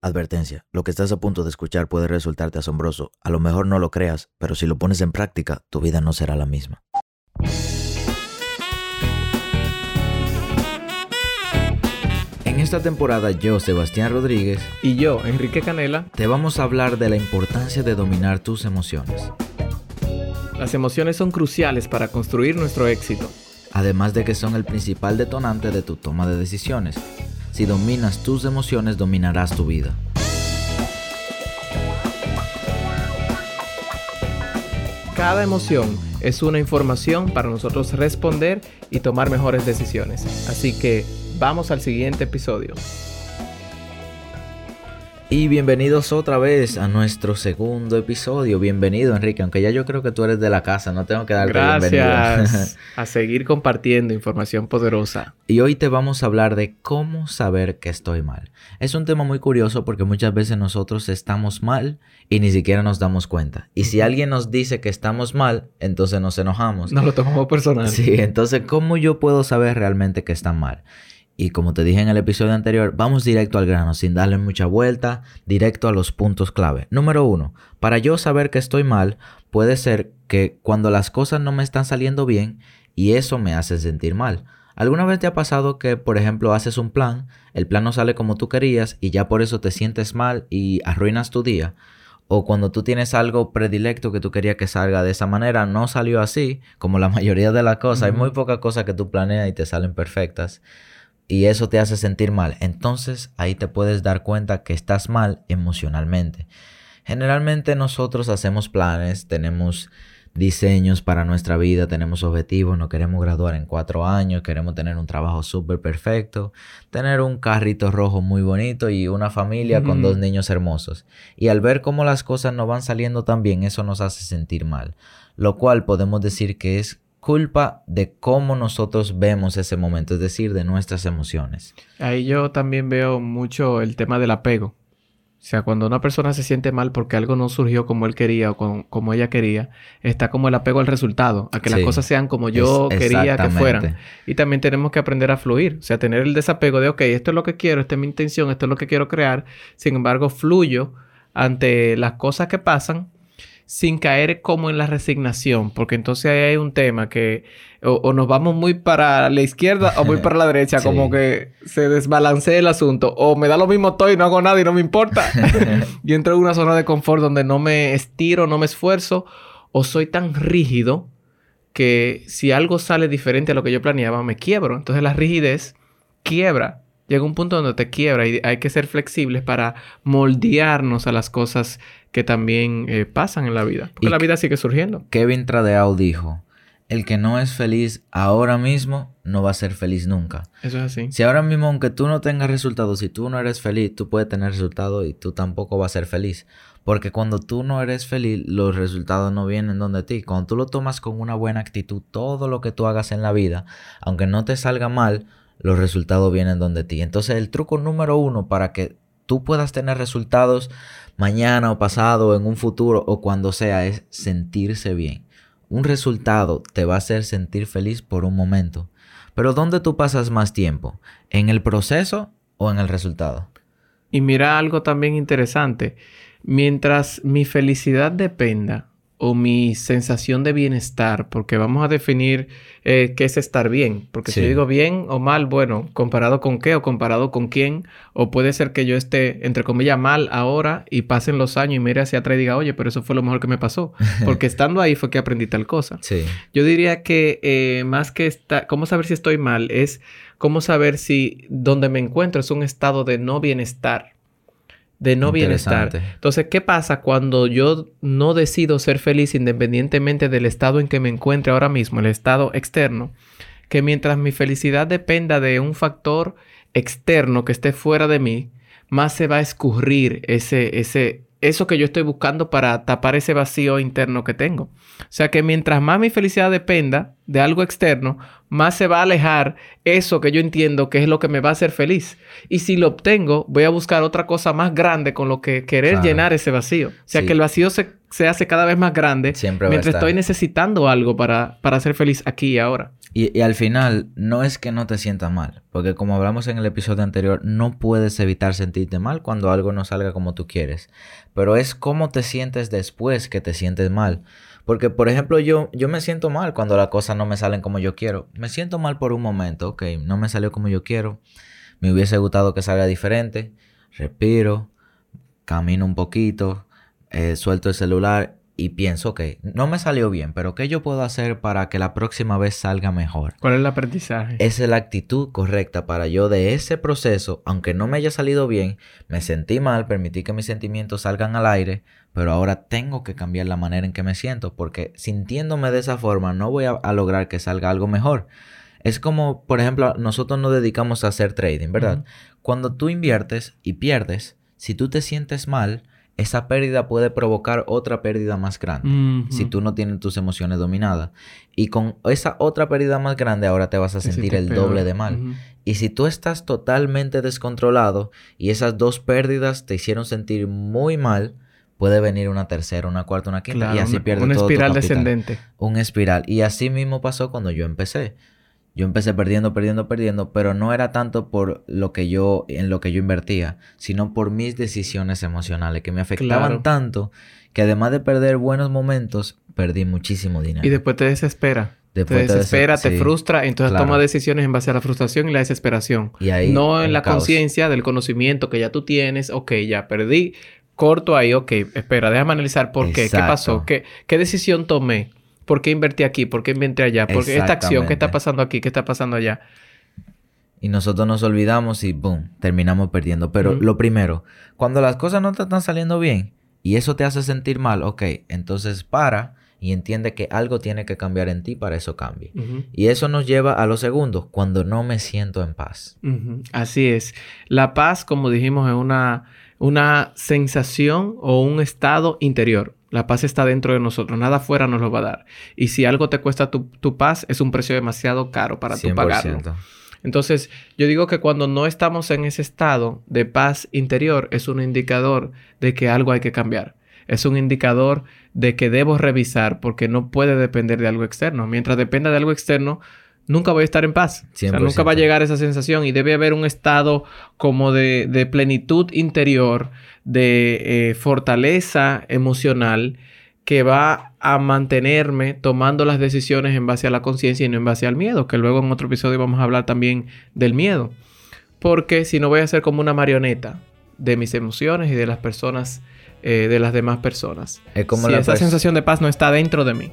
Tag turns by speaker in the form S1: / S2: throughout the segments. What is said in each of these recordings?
S1: Advertencia, lo que estás a punto de escuchar puede resultarte asombroso. A lo mejor no lo creas, pero si lo pones en práctica, tu vida no será la misma. En esta temporada yo, Sebastián Rodríguez,
S2: Y yo, Enrique Canela,
S1: te vamos a hablar de la importancia de dominar tus emociones.
S2: las emociones son cruciales para construir nuestro éxito.
S1: Además de que son el principal detonante de tu toma de decisiones. Si dominas tus emociones, dominarás tu vida.
S2: Cada emoción es una información para nosotros responder y tomar mejores decisiones. Así que vamos al siguiente episodio.
S1: Y bienvenidos otra vez a nuestro segundo episodio. Bienvenido, Enrique, aunque ya yo creo que tú eres de la casa, no tengo que darte bienvenida.
S2: Gracias a seguir compartiendo información poderosa.
S1: Y hoy te vamos a hablar de cómo saber que estoy mal. Es un tema muy curioso porque muchas veces nosotros estamos mal y ni siquiera nos damos cuenta. Y si alguien nos dice que estamos mal, entonces nos enojamos.
S2: Nos lo tomamos personal.
S1: Sí, entonces, ¿cómo yo puedo saber realmente que están mal? Y como te dije en el episodio anterior, vamos directo al grano, sin darle mucha vuelta, directo a los puntos clave. Número uno, para yo saber que estoy mal, puede ser que cuando las cosas no me están saliendo bien y eso me hace sentir mal. ¿Alguna vez te ha pasado que, por ejemplo, haces un plan, el plan no sale como tú querías y ya por eso te sientes mal y arruinas tu día? O cuando tú tienes algo predilecto que tú querías que salga de esa manera, no salió así, como la mayoría de las cosas. Hay muy pocas cosas que tú planeas y te salen perfectas y eso te hace sentir mal, entonces ahí te puedes dar cuenta que estás mal emocionalmente. Generalmente nosotros hacemos planes, tenemos diseños para nuestra vida, tenemos objetivos, nos queremos graduar en cuatro años, queremos tener un trabajo súper perfecto, tener un carrito rojo muy bonito y una familia con dos niños hermosos. Y al ver cómo las cosas no van saliendo tan bien, eso nos hace sentir mal, lo cual podemos decir que es culpa de cómo nosotros vemos ese momento, es decir, de nuestras emociones.
S2: Ahí yo también veo mucho el tema del apego. O sea, cuando una persona se siente mal porque algo no surgió como él quería o con- como ella quería, está como el apego al resultado, a que las cosas sean como yo
S1: Es-
S2: quería que fueran. Y también tenemos que aprender a fluir, o sea, tener el desapego de, ok, esto es lo que quiero, esta es mi intención, esto es lo que quiero crear. Sin embargo, fluyo ante las cosas que pasan sin caer como en la resignación, porque entonces ahí hay un tema que o, o nos vamos muy para la izquierda o muy para la derecha,
S1: Sí.
S2: como que se desbalancea el asunto, o me da lo mismo todo y no hago nada y no me importa. Yo entro en una zona de confort donde no me estiro, no me esfuerzo, o soy tan rígido que si algo sale diferente a lo que yo planeaba, me quiebro. Entonces la rigidez quiebra. Llega un punto donde te quiebra y hay que ser flexibles para moldearnos a las cosas que también eh, pasan en la vida. Porque
S1: Y
S2: la vida sigue surgiendo.
S1: Kevin Tradeau dijo, el que no es feliz ahora mismo no va a ser feliz nunca.
S2: Eso es así.
S1: Si ahora mismo, aunque tú no tengas resultados, si tú no eres feliz, tú puedes tener resultados y tú tampoco vas a ser feliz. Porque cuando tú no eres feliz, los resultados no vienen donde ti. Cuando tú lo tomas con una buena actitud, todo lo que tú hagas en la vida, aunque no te salga mal, los resultados vienen donde ti. Entonces, el truco número uno para que tú puedas tener resultados mañana o pasado, en un futuro o cuando sea, es sentirse bien. Un resultado te va a hacer sentir feliz por un momento. Pero ¿dónde tú pasas más tiempo? ¿En el proceso o en el resultado?
S2: Y mira algo también interesante. Mientras mi felicidad dependa o mi sensación de bienestar, porque vamos a definir eh, qué es estar bien, porque
S1: Sí.
S2: si yo digo bien o mal, bueno, comparado con qué o comparado con quién, o puede ser que yo esté, entre comillas, mal ahora y pasen los años y mire hacia atrás y diga, oye, pero eso fue lo mejor que me pasó, porque estando ahí fue que aprendí tal cosa.
S1: Sí.
S2: Yo diría que eh, más que esta, cómo saber si estoy mal es cómo saber si donde me encuentro es un estado de no bienestar. De no bienestar. Entonces, ¿qué pasa cuando yo no decido ser feliz independientemente del estado en que me encuentre ahora mismo, el estado externo? Que mientras mi felicidad dependa de un factor externo que esté fuera de mí, más se va a escurrir ese, ese, eso que yo estoy buscando para tapar ese vacío interno que tengo. O sea que mientras más mi felicidad dependa de algo externo, más se va a alejar eso que yo entiendo que es lo que me va a hacer feliz. Y si lo obtengo, voy a buscar otra cosa más grande con lo que querer
S1: Claro.
S2: llenar ese vacío. O sea
S1: Sí.
S2: que el vacío se, se hace cada vez más grande
S1: Siempre
S2: mientras estoy necesitando algo para, para ser feliz aquí y ahora.
S1: Y, y al final, no es que no te sientas mal, porque como hablamos en el episodio anterior, no puedes evitar sentirte mal cuando algo no salga como tú quieres. Pero es cómo te sientes después que te sientes mal. Porque, por ejemplo, yo, yo me siento mal cuando las cosas no me salen como yo quiero. Me siento mal por un momento, ok, no me salió como yo quiero. Me hubiese gustado que salga diferente. Respiro, camino un poquito, eh, suelto el celular y pienso, ok, no me salió bien, pero ¿qué yo puedo hacer para que la próxima vez salga mejor?
S2: ¿Cuál es el aprendizaje?
S1: Esa es la actitud correcta para yo de ese proceso, aunque no me haya salido bien, me sentí mal, permití que mis sentimientos salgan al aire, pero ahora tengo que cambiar la manera en que me siento, porque sintiéndome de esa forma no voy a, a lograr que salga algo mejor. Es como, por ejemplo, nosotros nos dedicamos a hacer trading, ¿verdad? Cuando tú inviertes y pierdes, si tú te sientes mal, esa pérdida puede provocar otra pérdida más grande si tú no tienes tus emociones dominadas. Y con esa otra pérdida más grande ahora te vas a sentir el
S2: peor.
S1: doble de mal. Y si tú estás totalmente descontrolado y esas dos pérdidas te hicieron sentir muy mal, puede venir una tercera, una cuarta, una quinta
S2: Claro,
S1: y así pierdes
S2: una
S1: todo tu
S2: espiral descendente.
S1: Un espiral. Y así mismo pasó cuando yo empecé. Yo empecé perdiendo, perdiendo, perdiendo, pero no era tanto por lo que yo, en lo que yo invertía, sino por mis decisiones emocionales que me afectaban
S2: Claro.
S1: tanto que además de perder buenos momentos, perdí muchísimo dinero.
S2: Y después te desespera.
S1: Después
S2: te
S1: te
S2: desespera,
S1: des-
S2: te
S1: sí,
S2: frustra, entonces
S1: claro.
S2: toma decisiones en base a la frustración y la desesperación.
S1: Y ahí
S2: no en la conciencia del conocimiento que ya tú tienes. Ok, ya perdí. Corto ahí, ok. Espera, déjame analizar por qué. ¿Qué pasó? ¿Qué, ¿Qué decisión tomé? ¿Por qué invertí aquí? ¿Por qué invertí allá? ¿Por qué esta acción? ¿Qué está pasando aquí? ¿Qué está pasando allá?
S1: Y nosotros nos olvidamos y boom, terminamos perdiendo. Pero lo primero, cuando las cosas no te están saliendo bien y eso te hace sentir mal, ok, entonces para y entiende que algo tiene que cambiar en ti para eso cambie. Y eso nos lleva a lo segundo, cuando no me siento en paz.
S2: Así es. La paz, como dijimos, es una, una sensación o un estado interior. La paz está dentro de nosotros, nada afuera nos lo va a dar. Y si algo te cuesta tu, tu paz, es un precio demasiado caro para tú pagarlo. Entonces, yo digo que cuando no estamos en ese estado de paz interior, es un indicador de que algo hay que cambiar. Es un indicador de que debo revisar porque no puede depender de algo externo. Mientras dependa de algo externo, nunca voy a estar en paz. O sea, nunca va a
S1: 100%.
S2: llegar esa sensación y debe haber un estado como de, de plenitud interior, de eh, fortaleza emocional que va a mantenerme tomando las decisiones en base a la conciencia y no en base al miedo, que luego en otro episodio vamos a hablar también del miedo. Porque si no voy a ser como una marioneta de mis emociones y de las personas, eh, de las demás personas.
S1: Es como
S2: si esa
S1: pers-
S2: sensación de paz no está dentro de mí.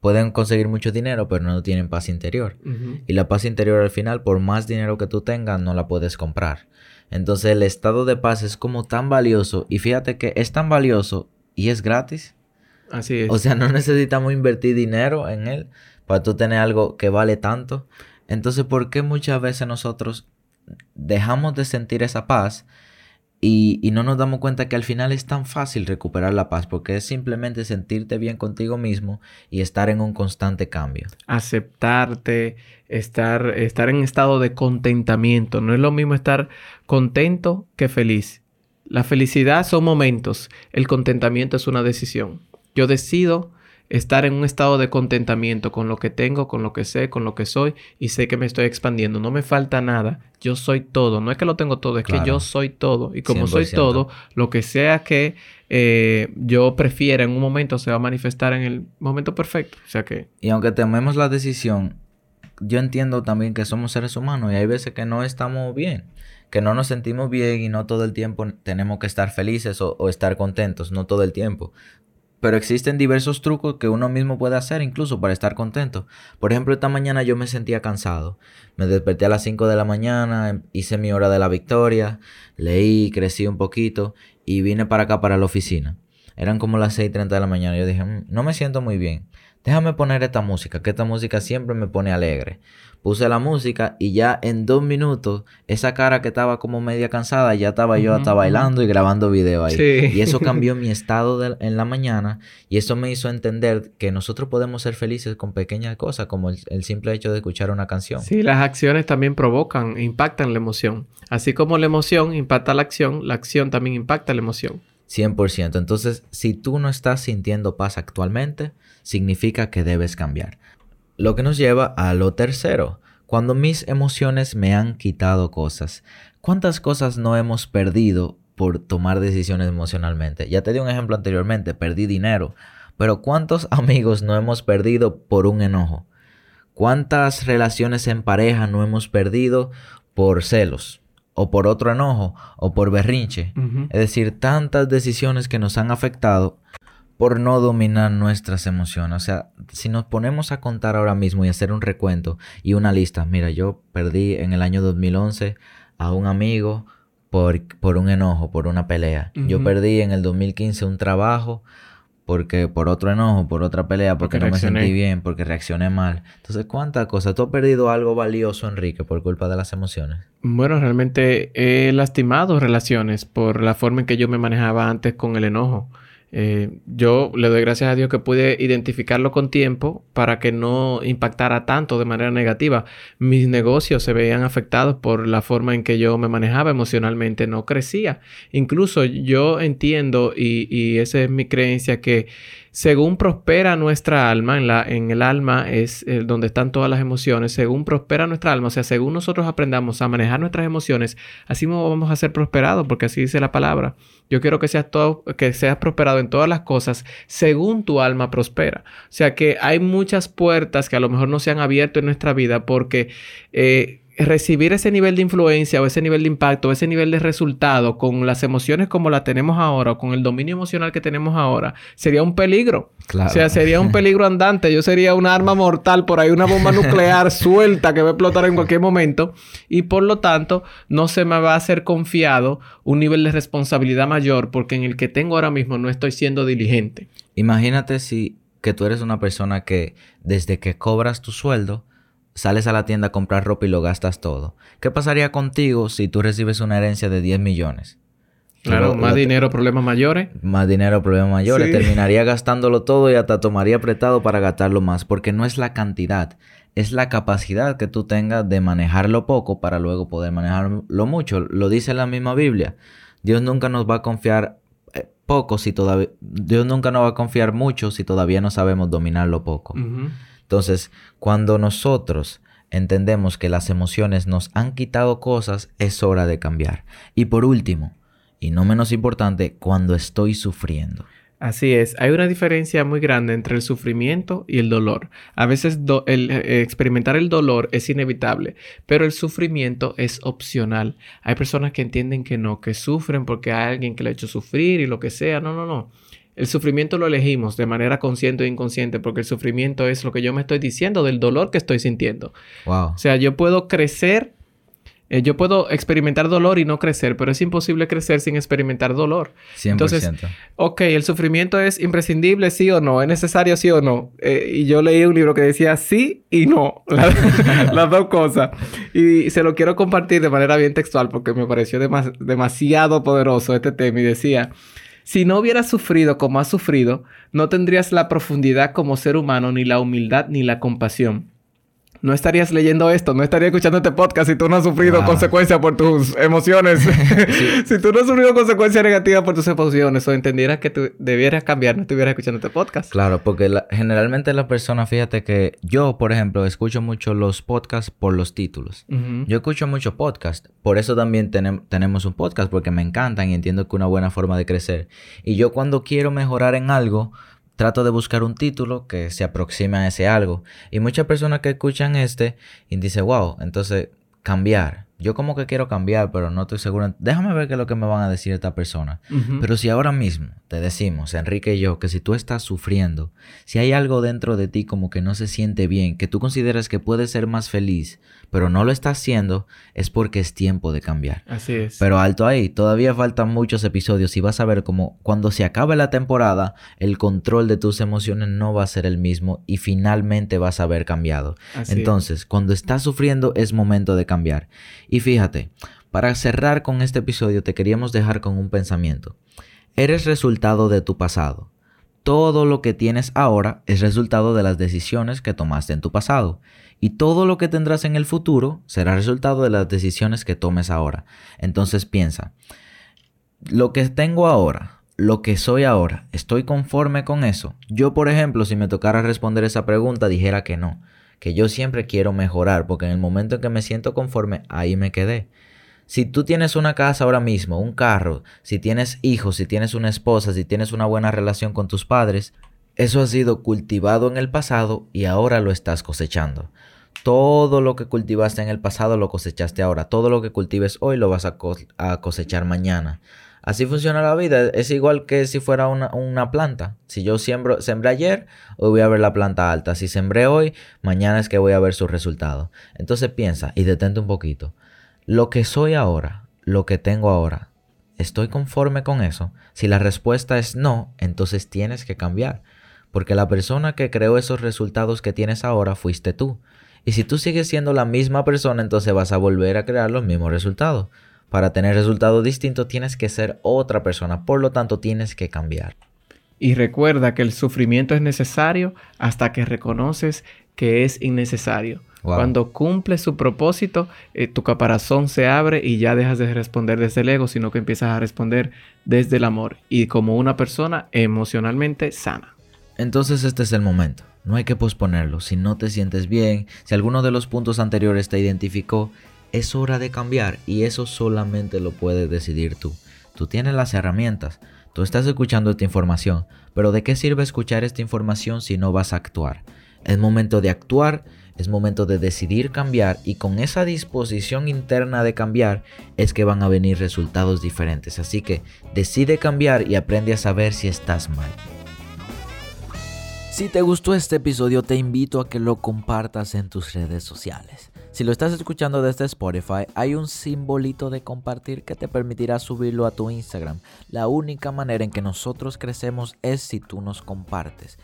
S1: Pueden conseguir mucho dinero, pero no tienen paz interior. Y la paz interior al final, por más dinero que tú tengas, no la puedes comprar. Entonces el estado de paz es como tan valioso. Y fíjate que es tan valioso y es gratis.
S2: Así es.
S1: O sea, no necesitamos invertir dinero en él para tú tener algo que vale tanto. Entonces, ¿por qué muchas veces nosotros dejamos de sentir esa paz y, no nos damos cuenta que al final es tan fácil recuperar la paz? Porque es simplemente sentirte bien contigo mismo y estar en un constante cambio.
S2: aceptarte, estar, estar en estado de contentamiento. No es lo mismo estar contento que feliz. La felicidad son momentos, el contentamiento es una decisión. Yo decido estar en un estado de contentamiento con lo que tengo, con lo que sé, con lo que soy y sé que me estoy expandiendo. No me falta nada. Yo soy todo. No es que lo tengo todo, es que yo soy todo. Y como soy
S1: 100%.
S2: todo, lo que sea que eh, yo prefiera en un momento se va a manifestar en el momento perfecto. O sea que
S1: Y aunque tomemos la decisión, yo entiendo también que somos seres humanos y hay veces que no estamos bien, que no nos sentimos bien y no todo el tiempo tenemos que estar felices o, o estar contentos, no todo el tiempo. Pero existen diversos trucos que uno mismo puede hacer incluso para estar contento. Por ejemplo, esta mañana yo me sentía cansado. Me desperté a las 5 de la mañana, hice mi hora de la victoria, leí, crecí un poquito y vine para acá, para la oficina. Eran como las 6.30 de la mañana. Yo dije, "Mm, no me siento muy bien. Déjame poner esta música, que esta música siempre me pone alegre. Puse la música y ya en dos minutos, esa cara que estaba como media cansada, ya estaba yo hasta bailando y grabando video ahí.
S2: Sí.
S1: Y eso cambió mi estado de- en la mañana y eso me hizo entender que nosotros podemos ser felices con pequeñas cosas, como el, el simple hecho de escuchar una canción.
S2: Sí, las acciones también provocan, impactan la emoción. Así como la emoción impacta la acción, la acción también impacta la emoción.
S1: 100%. Entonces, si tú no estás sintiendo paz actualmente, significa que debes cambiar. Lo que nos lleva a lo tercero. Cuando mis emociones me han quitado cosas. ¿Cuántas cosas no hemos perdido por tomar decisiones emocionalmente? Ya te di un ejemplo anteriormente, perdí dinero. Pero ¿cuántos amigos no hemos perdido por un enojo? ¿Cuántas relaciones en pareja no hemos perdido por celos? O por otro enojo, o por berrinche. Es decir, tantas decisiones que nos han afectado por no dominar nuestras emociones. O sea, si nos ponemos a contar ahora mismo y hacer un recuento y una lista, mira, yo perdí en el año 2011 a un amigo por, por un enojo, por una pelea. Yo perdí en el 2015 un trabajo porque por otro enojo, por otra pelea, porque,
S2: Porque
S1: no me sentí bien, porque reaccioné mal. Entonces, ¿cuántas cosas? ¿Tú has perdido algo valioso, Enrique, por culpa de las emociones?
S2: Bueno, realmente he lastimado relaciones por la forma en que yo me manejaba antes con el enojo. Eh, yo le doy gracias a Dios que pude identificarlo con tiempo para que no impactara tanto de manera negativa. Mis negocios se veían afectados por la forma en que yo me manejaba emocionalmente, no crecía. Incluso yo entiendo, y, y esa es mi creencia, que según prospera nuestra alma, en, la, en el alma es eh, donde están todas las emociones, según prospera nuestra alma, o sea, según nosotros aprendamos a manejar nuestras emociones, así vamos a ser prosperados, porque así dice la palabra. Yo quiero que seas, todo, que seas prosperado en todas las cosas según tu alma prospera. O sea que hay muchas puertas que a lo mejor no se han abierto en nuestra vida porque eh, recibir ese nivel de influencia o ese nivel de impacto o ese nivel de resultado con las emociones como las tenemos ahora o con el dominio emocional que tenemos ahora sería un peligro.
S1: Claro.
S2: O sea, sería un peligro andante. Yo sería un arma mortal por ahí, una bomba nuclear suelta que va a explotar en cualquier momento. Y por lo tanto, no se me va a hacer confiado un nivel de responsabilidad mayor porque en el que tengo ahora mismo no estoy siendo diligente.
S1: Imagínate si que tú eres una persona que desde que cobras tu sueldo sales a la tienda a comprar ropa y lo gastas todo. ¿Qué pasaría contigo si tú recibes una herencia de 10 millones?
S2: Claro, más dinero, problemas mayores.
S1: Más dinero, problemas mayores.
S2: Sí.
S1: Terminaría gastándolo todo y hasta tomaría prestado para gastarlo más. Porque no es la cantidad, es la capacidad que tú tengas de manejarlo poco para luego poder manejarlo mucho. Lo dice la misma Biblia. Dios nunca nos va a confiar eh, poco si todavía... Dios nunca nos va a confiar mucho si todavía no sabemos dominarlo poco. Entonces, cuando nosotros entendemos que las emociones nos han quitado cosas, es hora de cambiar. Y por último, y no menos importante, cuando estoy sufriendo.
S2: Así es, hay una diferencia muy grande entre el sufrimiento y el dolor. A veces eh, experimentar el dolor es inevitable, pero el sufrimiento es opcional. Hay personas que entienden que no, que sufren porque hay alguien que le ha hecho sufrir y lo que sea. No, no, no. El sufrimiento lo elegimos de manera consciente o inconsciente porque el sufrimiento es lo que yo me estoy diciendo del dolor que estoy sintiendo.
S1: Wow.
S2: O sea, yo puedo crecer, eh, yo puedo experimentar dolor y no crecer, pero es imposible crecer sin experimentar dolor.
S1: 100%.
S2: Entonces, Ok, el sufrimiento es imprescindible, sí o no, es necesario, sí o no. Eh, y yo leí un libro que decía sí y no, la- las dos cosas. Y se lo quiero compartir de manera bien textual porque me pareció demas- demasiado poderoso este tema y decía, si no hubieras sufrido como has sufrido, no tendrías la profundidad como ser humano, ni la humildad, ni la compasión. No estarías leyendo esto, no estarías escuchando este podcast si tú no has sufrido
S1: Wow.
S2: consecuencias por tus emociones. si tú no has sufrido consecuencias negativas por tus emociones o entendieras que tú debieras cambiar, no estuvieras escuchando este podcast.
S1: Claro, porque la- generalmente las personas, fíjate que yo, por ejemplo, escucho mucho los podcasts por los títulos. Yo escucho mucho podcast, por eso también tenem- tenemos un podcast, porque me encantan y entiendo que es una buena forma de crecer. Y yo cuando quiero mejorar en algo, trato de buscar un título que se aproxime a ese algo. Y muchas personas que escuchan este y dicen, wow, entonces cambiar. Yo como que quiero cambiar, pero no estoy seguro. Déjame ver qué es lo que me van a decir esta persona. Pero si ahora mismo te decimos, Enrique y yo, que si tú estás sufriendo, si hay algo dentro de ti como que no se siente bien, que tú consideras que puedes ser más feliz, pero no lo estás haciendo, es porque es tiempo de cambiar.
S2: Así es.
S1: Pero alto ahí, todavía faltan muchos episodios y vas a ver como cuando se acabe la temporada, el control de tus emociones no va a ser el mismo y finalmente vas a haber cambiado.
S2: Así es.
S1: Entonces, cuando estás sufriendo es momento de cambiar. Y fíjate, para cerrar con este episodio te queríamos dejar con un pensamiento. Eres resultado de tu pasado. Todo lo que tienes ahora es resultado de las decisiones que tomaste en tu pasado. Y todo lo que tendrás en el futuro será resultado de las decisiones que tomes ahora. Entonces piensa, lo que tengo ahora, lo que soy ahora, ¿estoy conforme con eso? Yo, por ejemplo, si me tocara responder esa pregunta, dijera que no, que yo siempre quiero mejorar, porque en el momento en que me siento conforme, ahí me quedé. Si tú tienes una casa ahora mismo, un carro, si tienes hijos, si tienes una esposa, si tienes una buena relación con tus padres, eso ha sido cultivado en el pasado y ahora lo estás cosechando. Todo lo que cultivaste en el pasado lo cosechaste ahora. Todo lo que cultives hoy lo vas a, a cosechar mañana. Así funciona la vida. Es igual que si fuera una, una planta. Si yo siembro, sembré ayer, hoy voy a ver la planta alta. Si sembré hoy, mañana es que voy a ver su resultado. Entonces piensa y detente un poquito. Lo que soy ahora, lo que tengo ahora, ¿estoy conforme con eso? Si la respuesta es no, entonces tienes que cambiar. Porque la persona que creó esos resultados que tienes ahora fuiste tú. Y si tú sigues siendo la misma persona, entonces vas a volver a crear los mismos resultados. Para tener resultados distintos tienes que ser otra persona, por lo tanto tienes que cambiar.
S2: Y recuerda que el sufrimiento es necesario hasta que reconoces que es innecesario.
S1: Wow.
S2: Cuando cumple su propósito, eh, tu caparazón se abre y ya dejas de responder desde el ego, sino que empiezas a responder desde el amor y como una persona emocionalmente sana.
S1: Entonces este es el momento. No hay que posponerlo. Si no te sientes bien, si alguno de los puntos anteriores te identificó, es hora de cambiar y eso solamente lo puedes decidir tú. Tú tienes las herramientas, tú estás escuchando esta información, pero ¿de qué sirve escuchar esta información si no vas a actuar? Es momento de actuar, es momento de decidir cambiar y con esa disposición interna de cambiar es que van a venir resultados diferentes. Así que decide cambiar y aprende a saber si estás mal. Si te gustó este episodio, te invito a que lo compartas en tus redes sociales. Si lo estás escuchando desde Spotify, hay un simbolito de compartir que te permitirá subirlo a tu Instagram. La única manera en que nosotros crecemos es si tú nos compartes.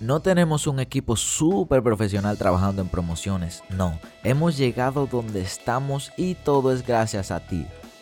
S1: No tenemos un equipo súper profesional trabajando en promociones, no. Hemos llegado donde estamos y todo es gracias a ti.